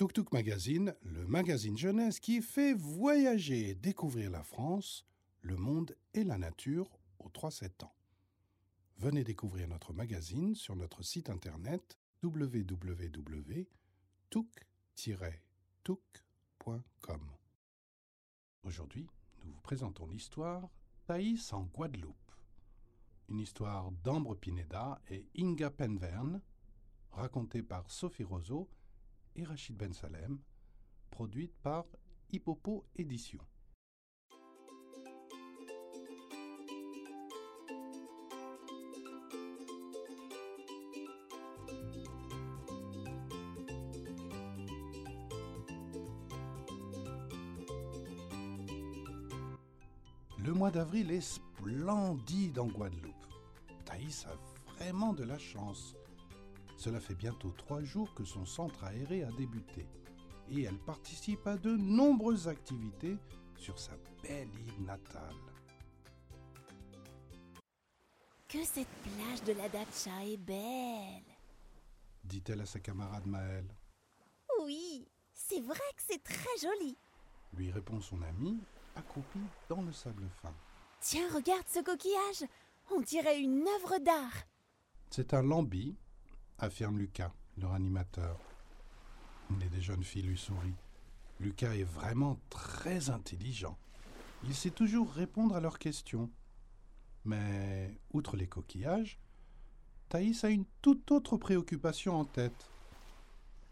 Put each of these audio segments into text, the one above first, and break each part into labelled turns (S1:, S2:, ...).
S1: Tuk Tuk Magazine, le magazine jeunesse qui fait voyager et découvrir la France, le monde et la nature aux 3-7 ans. Venez découvrir notre magazine sur notre site internet www.tuk-tuk.com. Aujourd'hui, nous vous présentons l'histoire Thaïs en Guadeloupe. Une histoire d'Ambre Pineda et Inga Penverne, racontée par Sophie Roseau et Rachid Ben Salem, produite par Hippopo Éditions. Le mois d'avril est splendide en Guadeloupe. Thaïs a vraiment de la chance. Cela fait bientôt trois jours que son centre aéré a débuté et elle participe à de nombreuses activités sur sa belle île natale.
S2: Que cette plage de la Dacha est belle
S1: dit-elle à sa camarade Maëlle.
S2: Oui, c'est vrai que c'est très joli.
S1: Lui répond son ami, accroupi dans le sable fin.
S2: Tiens, regarde ce coquillage On dirait une œuvre d'art
S1: C'est un lambi, affirme Lucas, leur animateur. Les des jeunes filles lui sourient. Lucas est vraiment très intelligent. Il sait toujours répondre à leurs questions. Mais, outre les coquillages, Thaïs a une toute autre préoccupation en tête.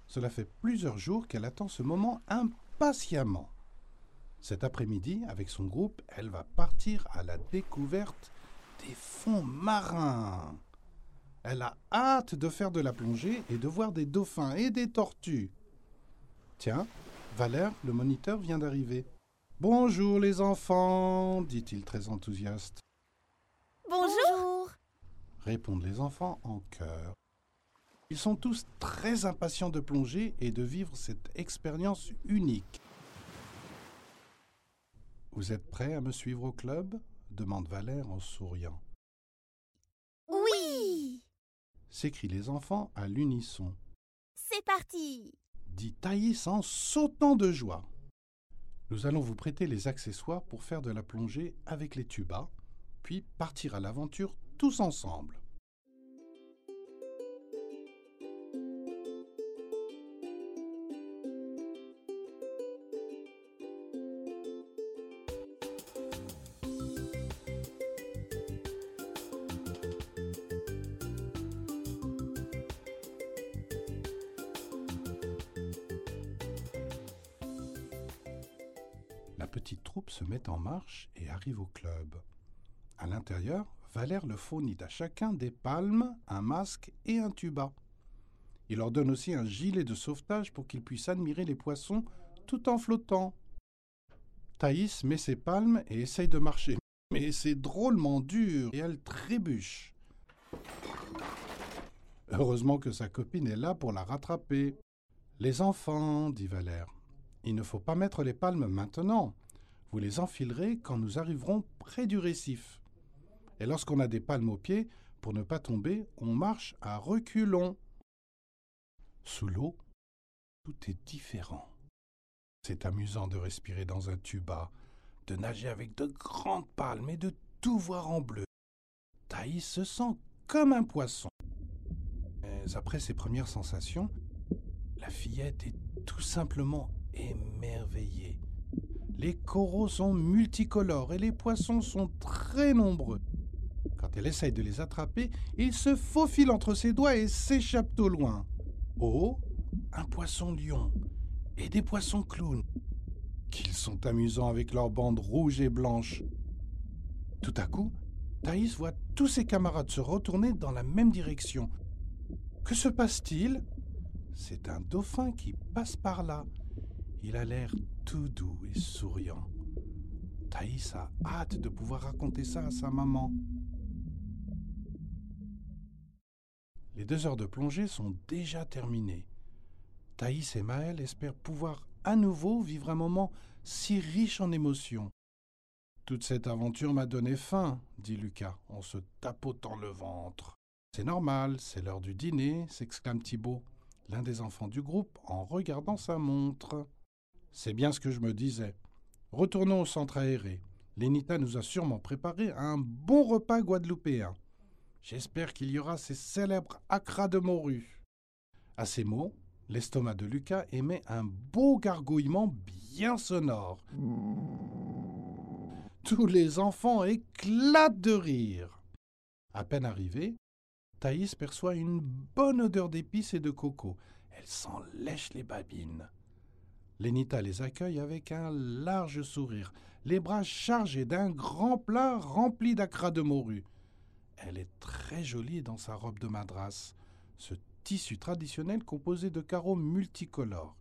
S1: Cela fait plusieurs jours qu'elle attend ce moment impatiemment. Cet après-midi, avec son groupe, elle va partir à la découverte des fonds marins. Elle a hâte de faire de la plongée et de voir des dauphins et des tortues. Tiens, Valère, le moniteur, vient d'arriver. Bonjour les enfants, dit-il très enthousiaste.
S2: Bonjour,
S1: répondent les enfants en chœur. Ils sont tous très impatients de plonger et de vivre cette expérience unique. Vous êtes prêts à me suivre au club? demande Valère en souriant.
S2: Oui
S1: S'écrient les enfants à l'unisson,
S2: C'est parti
S1: dit Thaïs en sautant de joie. Nous allons vous prêter les accessoires pour faire de la plongée avec les tubas, puis partir à l'aventure tous ensemble. Petite troupe se met en marche et arrive au club. À l'intérieur, Valère le fournit à chacun des palmes, un masque et un tuba. Il leur donne aussi un gilet de sauvetage pour qu'ils puissent admirer les poissons tout en flottant. Thaïs met ses palmes et essaye de marcher. Mais c'est drôlement dur et elle trébuche. Heureusement que sa copine est là pour la rattraper. Les enfants, dit Valère, il ne faut pas mettre les palmes maintenant. Vous les enfilerez quand nous arriverons près du récif. Et lorsqu'on a des palmes aux pieds, pour ne pas tomber, on marche à reculons. Sous l'eau, tout est différent. C'est amusant de respirer dans un tuba, de nager avec de grandes palmes et de tout voir en bleu. Thaïs se sent comme un poisson. Mais après ces premières sensations, la fillette est tout simplement émerveillée. Les coraux sont multicolores et les poissons sont très nombreux. Quand elle essaye de les attraper, ils se faufilent entre ses doigts et s'échappent au loin. Oh, un poisson lion et des poissons clowns. Qu'ils sont amusants avec leurs bandes rouges et blanches. Tout à coup, Thaïs voit tous ses camarades se retourner dans la même direction. Que se passe-t-il? C'est un dauphin qui passe par là. Il a l'air tout doux et souriant. Thaïs a hâte de pouvoir raconter ça à sa maman. Les deux heures de plongée sont déjà terminées. Thaïs et Maël espèrent pouvoir à nouveau vivre un moment si riche en émotions. Toute cette aventure m'a donné faim, dit Lucas en se tapotant le ventre. C'est normal, c'est l'heure du dîner, s'exclame Thibault. l'un des enfants du groupe en regardant sa montre. C'est bien ce que je me disais. Retournons au centre aéré. Lenita nous a sûrement préparé un bon repas guadeloupéen. J'espère qu'il y aura ces célèbres acras de morue. À ces mots, l'estomac de Lucas émet un beau gargouillement bien sonore. Tous les enfants éclatent de rire. À peine arrivée, Thaïs perçoit une bonne odeur d'épices et de coco. Elle s'en lèche les babines. Lénita les accueille avec un large sourire, les bras chargés d'un grand plat rempli d'acras de morue. Elle est très jolie dans sa robe de madras, ce tissu traditionnel composé de carreaux multicolores.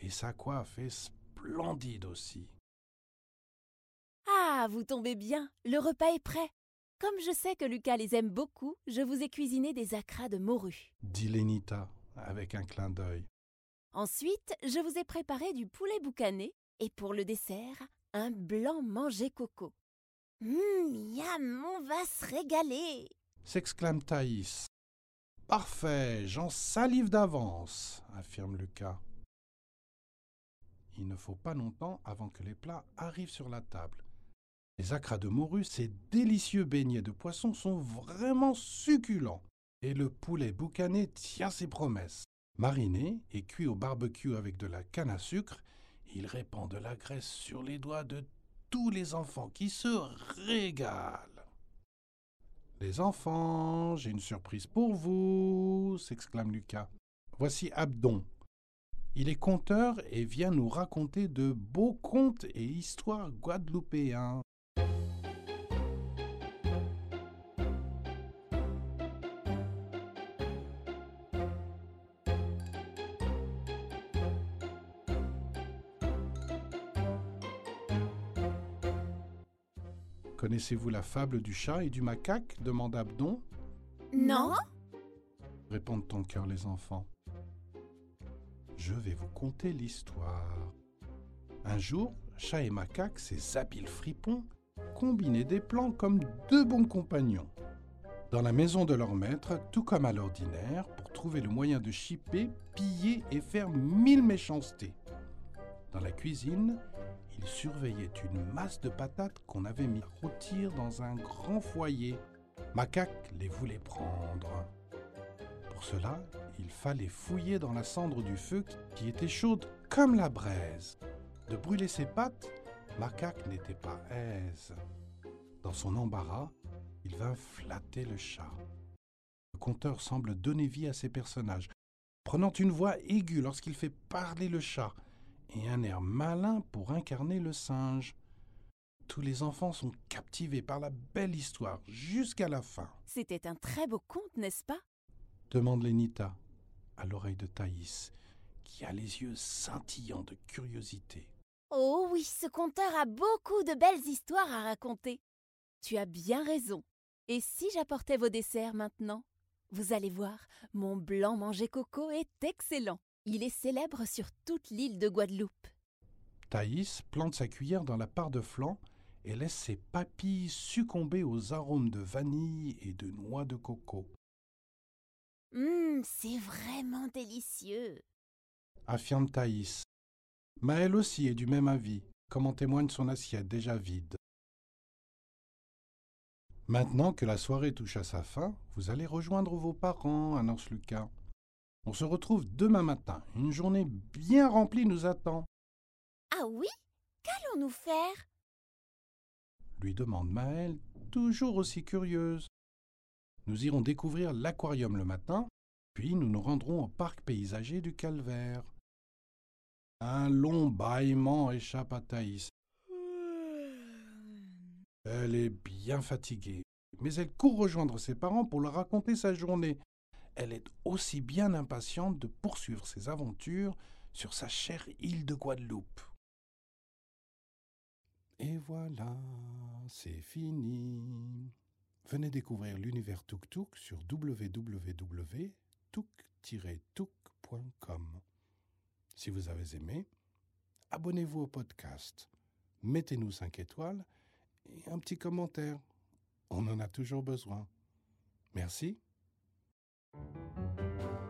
S1: Et sa coiffe est splendide aussi.
S2: Ah, vous tombez bien, le repas est prêt. Comme je sais que Lucas les aime beaucoup, je vous ai cuisiné des acras de morue.
S1: Dit Lénita avec un clin d'œil.
S2: Ensuite, je vous ai préparé du poulet boucané et pour le dessert, un blanc mangé coco. Hum, miam, on va se régaler.
S1: s'exclame Thaïs. Parfait, j'en salive d'avance, affirme Lucas. Il ne faut pas longtemps avant que les plats arrivent sur la table. Les acras de morue, ces délicieux beignets de poisson sont vraiment succulents. Et le poulet boucané tient ses promesses. Mariné et cuit au barbecue avec de la canne à sucre, il répand de la graisse sur les doigts de tous les enfants qui se régalent. Les enfants, j'ai une surprise pour vous, s'exclame Lucas. Voici Abdon. Il est conteur et vient nous raconter de beaux contes et histoires guadeloupéens. Connaissez-vous la fable du chat et du macaque demande Abdon.
S2: Non
S1: répondent en chœur les enfants. Je vais vous conter l'histoire. Un jour, chat et macaque, ces habiles fripons, combinaient des plans comme deux bons compagnons. Dans la maison de leur maître, tout comme à l'ordinaire, pour trouver le moyen de chipper, piller et faire mille méchancetés. Dans la cuisine, ils surveillaient une masse de patates qu'on avait mis à rôtir dans un grand foyer. Macaque les voulait prendre. Pour cela, il fallait fouiller dans la cendre du feu qui était chaude comme la braise. De brûler ses pattes, Macaque n'était pas aise. Dans son embarras, il vint flatter le chat. Le conteur semble donner vie à ses personnages, prenant une voix aiguë lorsqu'il fait parler le chat et un air malin pour incarner le singe. Tous les enfants sont captivés par la belle histoire jusqu'à la fin.
S2: C'était un très beau conte, n'est-ce pas?
S1: Demande Lénita à l'oreille de Thaïs, qui a les yeux scintillants de curiosité.
S2: Oh oui, ce conteur a beaucoup de belles histoires à raconter. Tu as bien raison. Et si j'apportais vos desserts maintenant? Vous allez voir, mon blanc manger coco est excellent. Il est célèbre sur toute l'île de Guadeloupe.
S1: Thaïs plante sa cuillère dans la part de flanc et laisse ses papilles succomber aux arômes de vanille et de noix de coco.
S2: Hum, c'est vraiment délicieux.
S1: Affirme Thaïs. Maëlle aussi est du même avis, comme en témoigne son assiette déjà vide. Maintenant que la soirée touche à sa fin, vous allez rejoindre vos parents, annonce Lucas. On se retrouve demain matin. Une journée bien remplie nous attend.
S2: Ah oui? Qu'allons-nous faire?
S1: lui demande Maëlle, toujours aussi curieuse. Nous irons découvrir l'aquarium le matin, puis nous nous rendrons au parc paysager du Calvaire. Un long bâillement échappe à Thaïs. Elle est bien fatiguée, mais elle court rejoindre ses parents pour leur raconter sa journée. Elle est aussi bien impatiente de poursuivre ses aventures sur sa chère île de Guadeloupe. Et voilà, c'est fini. Venez découvrir l'univers Tuk Tuk sur www.tuk-tuk.com. Si vous avez aimé, abonnez-vous au podcast, mettez-nous 5 étoiles et un petit commentaire. On en a toujours besoin. Merci. Thank you.